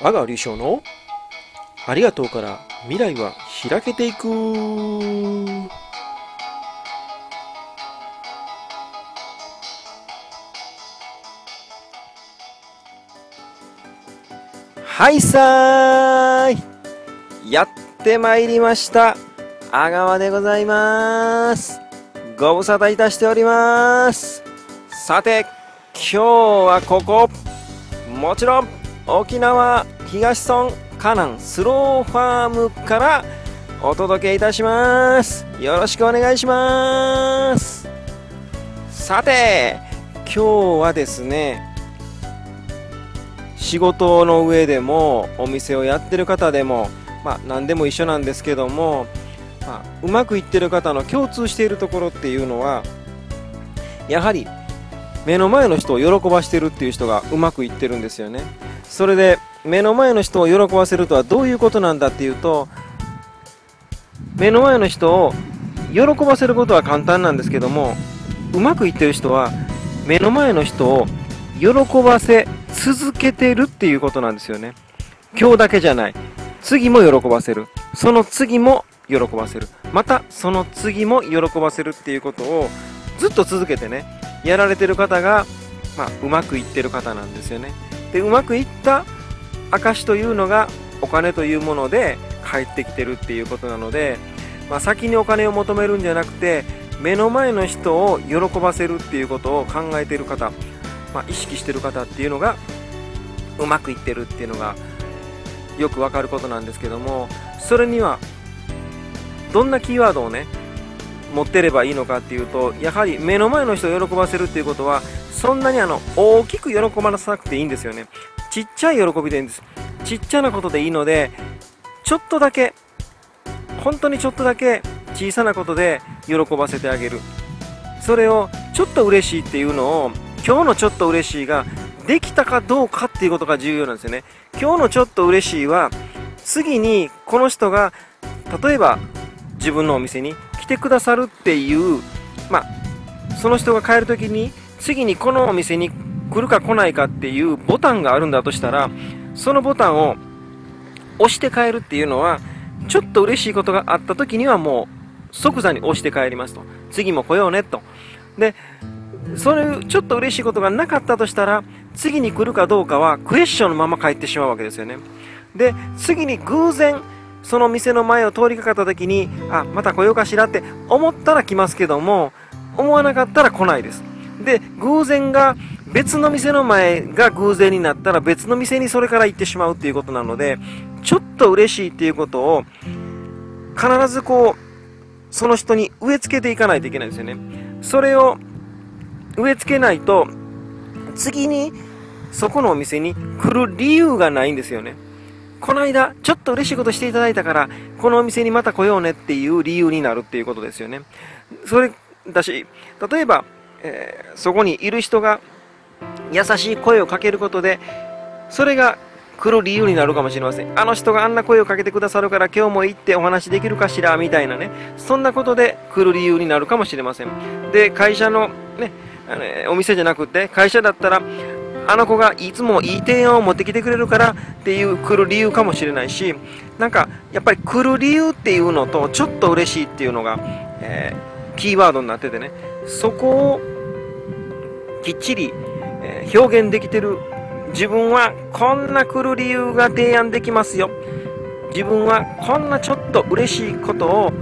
阿川隆翔のありがとうから未来は開けていく。はいさーい。やってまいりました。阿川でございます。ご無沙汰いたしております。さて今日はここ。もちろん。沖縄東村カナンスローファームからお届けいたします。よろしくお願いします。さて今日はですね仕事の上でもお店をやってる方でもまあ何でも一緒なんですけども、まあ、うまくいってる方の共通しているところっていうのはやはり目の前の人を喜ばしてるっていう人がうまくいってるんですよね。それで目の前の人を喜ばせるとはどういうことなんだっていうと目の前の人を喜ばせることは簡単なんですけどもうまくいってる人は目の前の人を喜ばせ続けてるっていうことなんですよね。今日だけじゃない。次も喜ばせる。その次も喜ばせる。またその次も喜ばせるっていうことをずっと続けてねやられてる方が、まあ、うまくいってる方なんですよね。でうまくいった証というのがお金というもので返ってきてるっていうことなので、まあ、先にお金を求めるんじゃなくて目の前の人を喜ばせるっていうことを考えている方、まあ、意識してる方っていうのがうまくいってるっていうのがよくわかることなんですけどもそれにはどんなキーワードをね持ってればいいのかっていうとやはり目の前の人を喜ばせるっていうことはそんなにあの大きく喜ばさなくていいんですよね。ちっちゃい喜びでいいんです。ちっちゃなことでいいのでちょっとだけ本当にちょっとだけ小さなことで喜ばせてあげる。それをちょっと嬉しいっていうのを今日のちょっと嬉しいができたかどうかっていうことが重要なんですよね。今日のちょっと嬉しいは次にこの人が例えば自分のお店に来てくださるっていうまあその人が帰る時に次にこのお店に来るか来ないかっていうボタンがあるんだとしたらそのボタンを押して帰るっていうのはちょっと嬉しいことがあった時にはもう即座に押して帰りますと。次も来ようねと。でそういうちょっと嬉しいことがなかったとしたら次に来るかどうかはクエスチョンのまま帰ってしまうわけですよね。で次に偶然その店の前を通りかかった時にあまた来ようかしらって思ったら来ますけども思わなかったら来ないです。で偶然が別の店の前が偶然になったら別の店にそれから行ってしまうっていうことなのでちょっと嬉しいっていうことを必ずこうその人に植え付けていかないといけないんですよね。それを植え付けないと次にそこのお店に来る理由がないんですよね。この間ちょっと嬉しいことしていただいたからこのお店にまた来ようねっていう理由になるっていうことですよね。それだし例えば、えー、そこにいる人が優しい声をかけることでそれが来る理由になるかもしれません。あの人があんな声をかけてくださるから今日も行ってお話できるかしらみたいなね。そんなことで来る理由になるかもしれません。で会社のねあのお店じゃなくて会社だったらあの子がいつもいい提案を持ってきてくれるからっていう来る理由かもしれないしなんかやっぱり来る理由っていうのとちょっと嬉しいっていうのが、えー、キーワードになっててね。そこをきっちり、え、表現できてる。自分はこんな来る理由が提案できますよ。自分はこんなちょっと嬉しいことを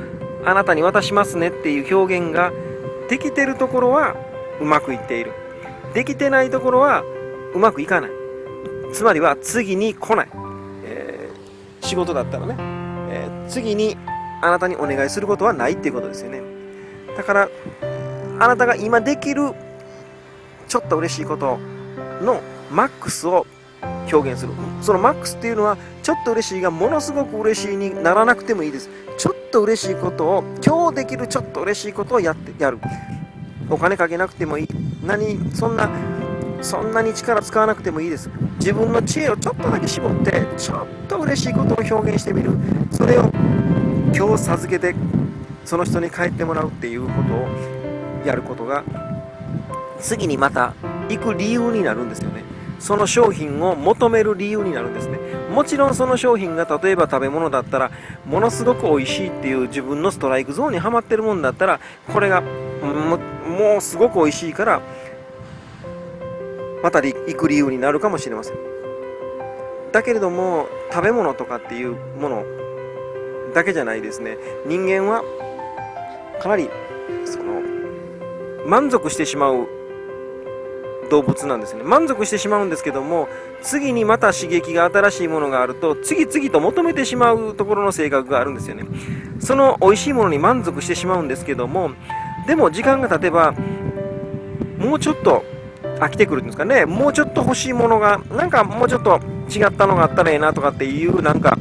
あなたに渡しますねっていう表現ができてるところはうまくいっている。できてないところはうまくいかない。つまりは次に来ない、えー、仕事だったらね、えー、次にあなたにお願いすることはないっていうことですよね。だからあなたが今できるちょっと嬉しいことのマックスを表現する。そのマックスっていうのはちょっと嬉しいがものすごく嬉しいにならなくてもいいです。ちょっと嬉しいことを今日できるちょっと嬉しいことをやってやる。お金かけなくてもいい。何そんなそんなに力使わなくてもいいです。自分の知恵をちょっとだけ絞ってちょっと嬉しいことを表現してみる。それを今日授けてその人に帰ってもらうっていうことをやることが次にまた行く理由になるんですよね。その商品を求める理由になるんですね。もちろんその商品が例えば食べ物だったらものすごく美味しいっていう自分のストライクゾーンにはまってるもんだったらこれがもうすごく美味しいからまた行く理由になるかもしれません。だけれども食べ物とかっていうものだけじゃないですね。人間はかなりその満足してしまう動物なんですね。満足してしまうんですけども次にまた刺激が新しいものがあると次々と求めてしまうところの性格があるんですよね。その美味しいものに満足してしまうんですけどもでも時間が経てばもうちょっと飽きてくるんですかね。もうちょっと欲しいものがなんかもうちょっと違ったのがあったらええなとかっていうなんか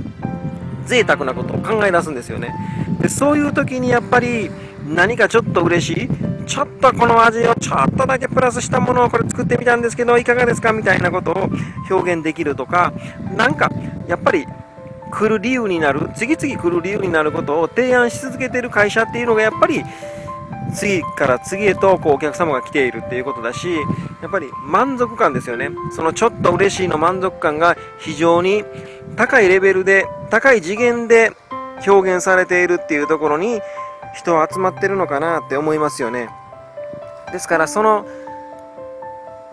贅沢なことを考え出すんですよね。でそういう時にやっぱり何かちょっと嬉しいちょっとこの味をちょっとだけプラスしたものをこれ作ってみたんですけどいかがですかみたいなことを表現できるとかなんかやっぱり来る理由になる次々来る理由になることを提案し続けてる会社っていうのがやっぱり次から次へとこうお客様が来ているっていうことだしやっぱり満足感ですよね。そのちょっと嬉しいの満足感が非常に高いレベルで高い次元で表現されているっていうところに人集まってるのかなって思いますよねですからその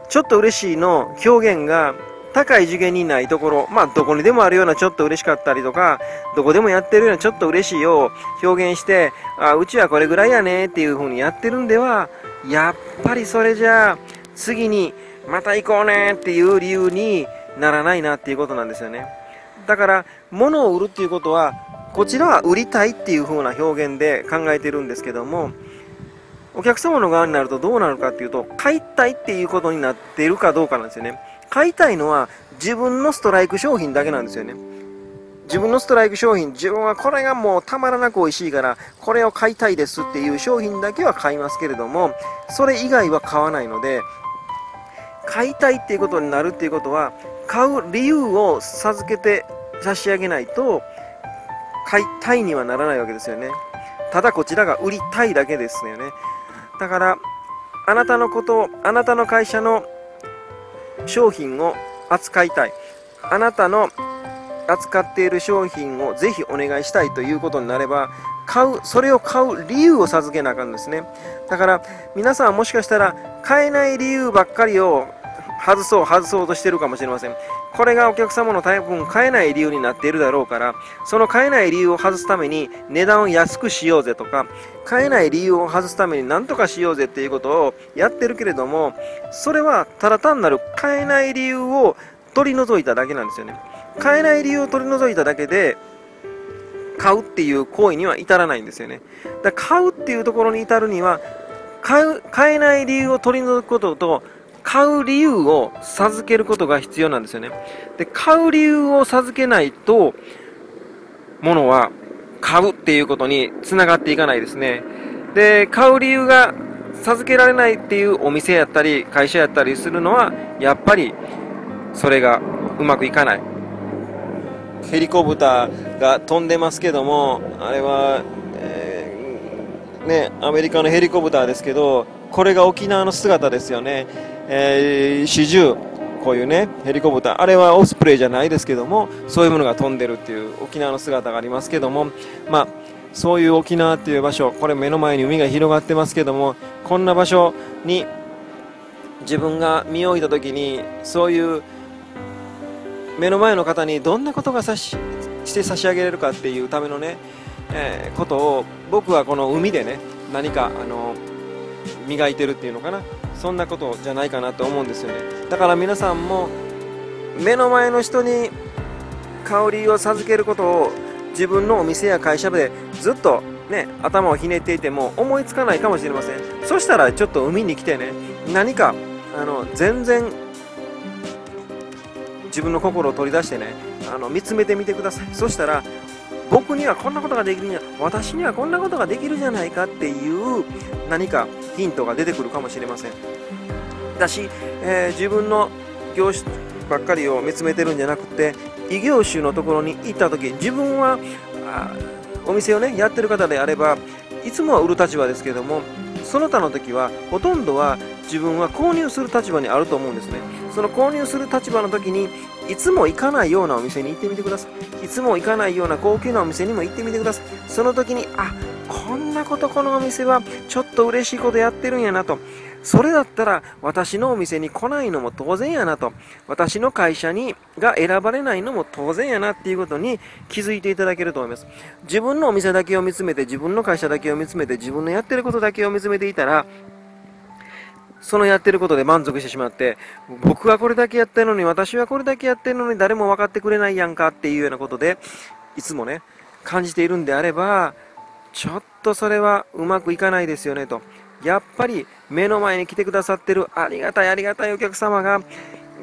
ちょっと嬉しいの表現が高い次元にないところ、まあ、どこにでもあるようなちょっと嬉しかったりとか、どこでもやってるようなちょっと嬉しいを表現して、あ、うちはこれぐらいやねっていう風にやってるんでは、やっぱりそれじゃあ、次にまた行こうねっていう理由にならないなっていうことなんですよね。だから、物を売るっていうことは、こちらは売りたいっていう風な表現で考えてるんですけども、お客様の側になるとどうなるかっていうと、買いたいっていうことになっているかどうかなんですよね。買いたいのは自分のストライク商品だけなんですよね。自分のストライク商品、自分はこれがもうたまらなく美味しいから、これを買いたいですっていう商品だけは買いますけれども、それ以外は買わないので、買いたいっていうことになるっていうことは、買う理由を授けて差し上げないと、買いたいにはならないわけですよね。ただこちらが売りたいだけですよね。だから、あなたのことを、あなたの会社の商品を扱いたいあなたの扱っている商品をぜひお願いしたいということになれば買うそれを買う理由を授けなあかんですねだから皆さんはもしかしたら買えない理由ばっかりを外そう外そうとしてるかもしれませんこれがお客様の多分買えない理由になっているだろうからその買えない理由を外すために値段を安くしようぜとか買えない理由を外すために何とかしようぜっていうことをやってるけれどもそれはただ単なる買えない理由を取り除いただけなんですよね。買えない理由を取り除いただけで買うっていう行為には至らないんですよね。だから買うっていうところに至るには買う買えない理由を取り除くことと買う理由を授けることが必要なんですよね。で、買う理由を授けないと、物は買うっていうことにつながっていかないですね。で、買う理由が授けられないっていうお店やったり、会社やったりするのは、やっぱり、それがうまくいかない。ヘリコプターが飛んでますけども、あれは、えー、ね、アメリカのヘリコプターですけど、これが沖縄の姿ですよね。えー、こういうね、ヘリコプター、あれはオスプレイじゃないですけども、そういうものが飛んでるっていう沖縄の姿がありますけども、まあ、そういう沖縄っていう場所、これ目の前に海が広がってますけども、こんな場所に自分が身を置いた時に、そういう目の前の方にどんなことがさしして差し上げれるかっていうためのね、えー、ことを僕はこの海でね、何かあの磨いてるっていうのかな。そんなことじゃないかなと思うんですよね。だから皆さんも目の前の人に香りを授けることを自分のお店や会社でずっとね頭をひねっていても思いつかないかもしれません。そしたらちょっと海に来てね何かあの全然自分の心を取り出してねあの見つめてみてください。そしたら僕にはこんなことができるんや。私にはこんなことができるじゃないかっていう何かヒントが出てくるかもしれません。だし、えー、自分の業種ばっかりを見つめてるんじゃなくて異業種のところに行った時自分はお店をねやってる方であればいつもは売る立場ですけどもその他の時はほとんどは自分は購入する立場にあると思うんですね。その購入する立場の時にいつも行かないようなお店に行ってみてください。いつも行かないような高級なお店にも行ってみてください。その時にあこんなことこのお店はちょっと嬉しいことやってるんやなと。それだったら私のお店に来ないのも当然やなと。私の会社にが選ばれないのも当然やなっていうことに気づいていただけると思います。自分のお店だけを見つめて自分の会社だけを見つめて自分のやってることだけを見つめていたらそのやってることで満足してしまって、僕はこれだけやってるのに、私はこれだけやってるのに誰も分かってくれないやんかっていうようなことで、いつもね、感じているんであれば、ちょっとそれはうまくいかないですよねと。やっぱり目の前に来てくださってるありがたいありがたいお客様が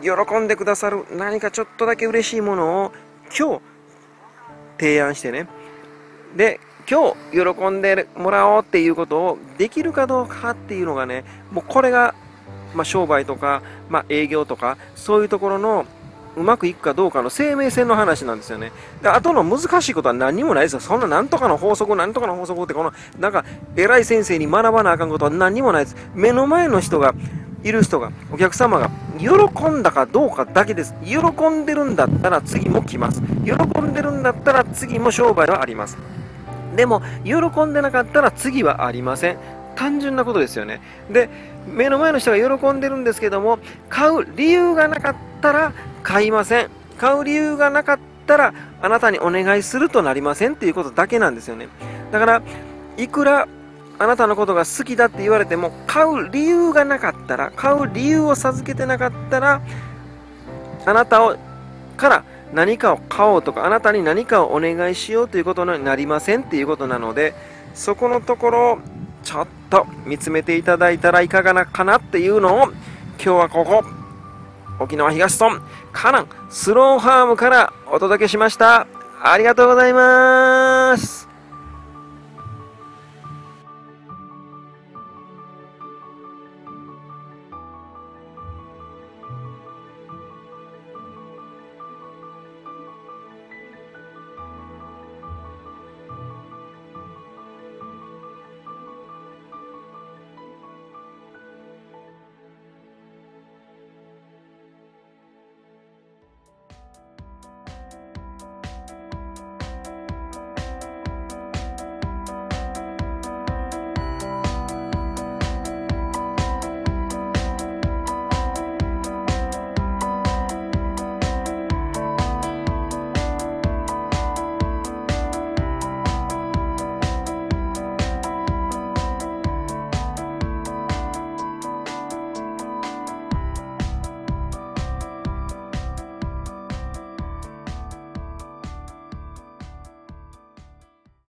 喜んでくださる何かちょっとだけ嬉しいものを今日提案してね。で、今日喜んでもらおうっていうことをできるかどうかっていうのがね、もうこれが、まあ、商売とか、まあ、営業とか、そういうところのうまくいくかどうかの生命線の話なんですよね。で、あとの難しいことは何もないですよ。そんななんとかの法則、なんとかの法則って、この、なんか、偉い先生に学ばなあかんことは何もないです。目の前の人が、いる人が、お客様が、喜んだかどうかだけです。喜んでるんだったら次も来ます。喜んでるんだったら次も商売はあります。でも、喜んでなかったら次はありません。単純なことですよね。で、目の前の人が喜んでるんですけども、買う理由がなかったら買いません。買う理由がなかったら、あなたにお願いするとなりませんっていうことだけなんですよね。だから、いくらあなたのことが好きだって言われても、買う理由がなかったら、買う理由を授けてなかったら、あなたをから何かを買おうとか、あなたに何かをお願いしようということになりませんっていうことなので、そこのところをちょっと見つめていただいたらいかがなかなっていうのを、今日はここ、沖縄東村、カナン、スローハームからお届けしました。ありがとうございます。